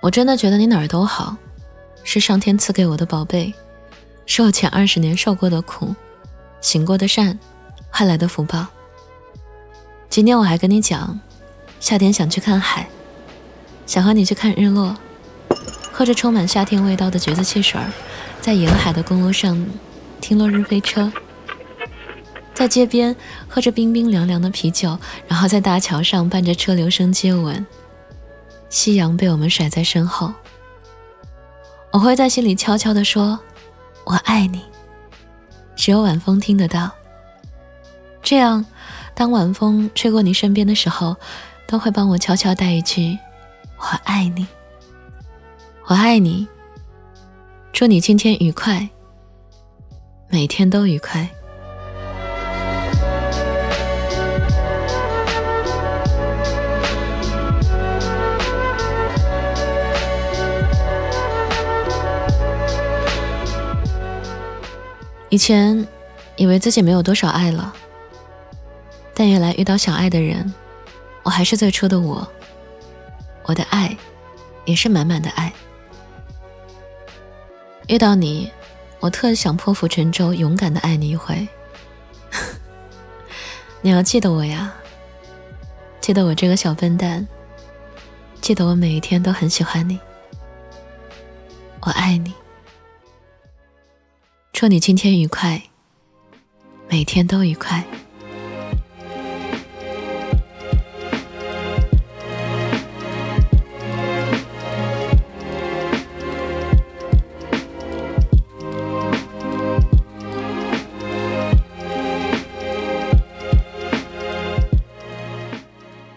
我真的觉得你哪儿都好，是上天赐给我的宝贝，是我前二十年受过的苦、行过的善换来的福报。今天我还跟你讲，夏天想去看海，想和你去看日落，喝着充满夏天味道的橘子汽水，在沿海的公路上听落日飞车，在街边喝着冰冰凉凉的啤酒，然后在大桥上伴着车流声接吻。夕阳被我们甩在身后，我会在心里悄悄地说：“我爱你。”只有晚风听得到。这样，当晚风吹过你身边的时候，都会帮我悄悄带一句：“我爱你，我爱你。”祝你今天愉快，每天都愉快。以前以为自己没有多少爱了，但原来遇到想爱的人，我还是最初的我。我的爱也是满满的爱。遇到你，我特想破釜沉舟，勇敢的爱你一回。你要记得我呀，记得我这个小笨蛋，记得我每一天都很喜欢你。我爱你。祝你今天愉快，每天都愉快。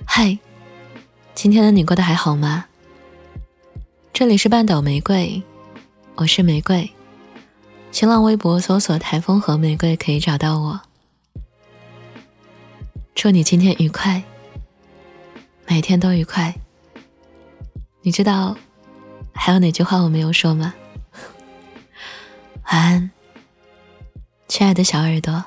嗨，今天的你过得还好吗？这里是半岛玫瑰，我是玫瑰。新浪微博搜索“台风和玫瑰”可以找到我。祝你今天愉快，每天都愉快。你知道还有哪句话我没有说吗？晚安，亲爱的小耳朵。